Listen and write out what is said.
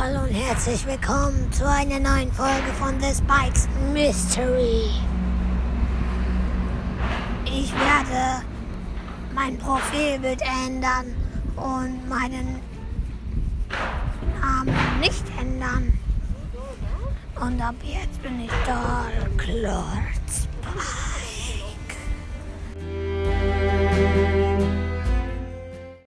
Hallo und herzlich willkommen zu einer neuen Folge von The Spikes Mystery. Ich werde mein Profilbild ändern und meinen Namen nicht ändern. Und ab jetzt bin ich Dark Lord Spike.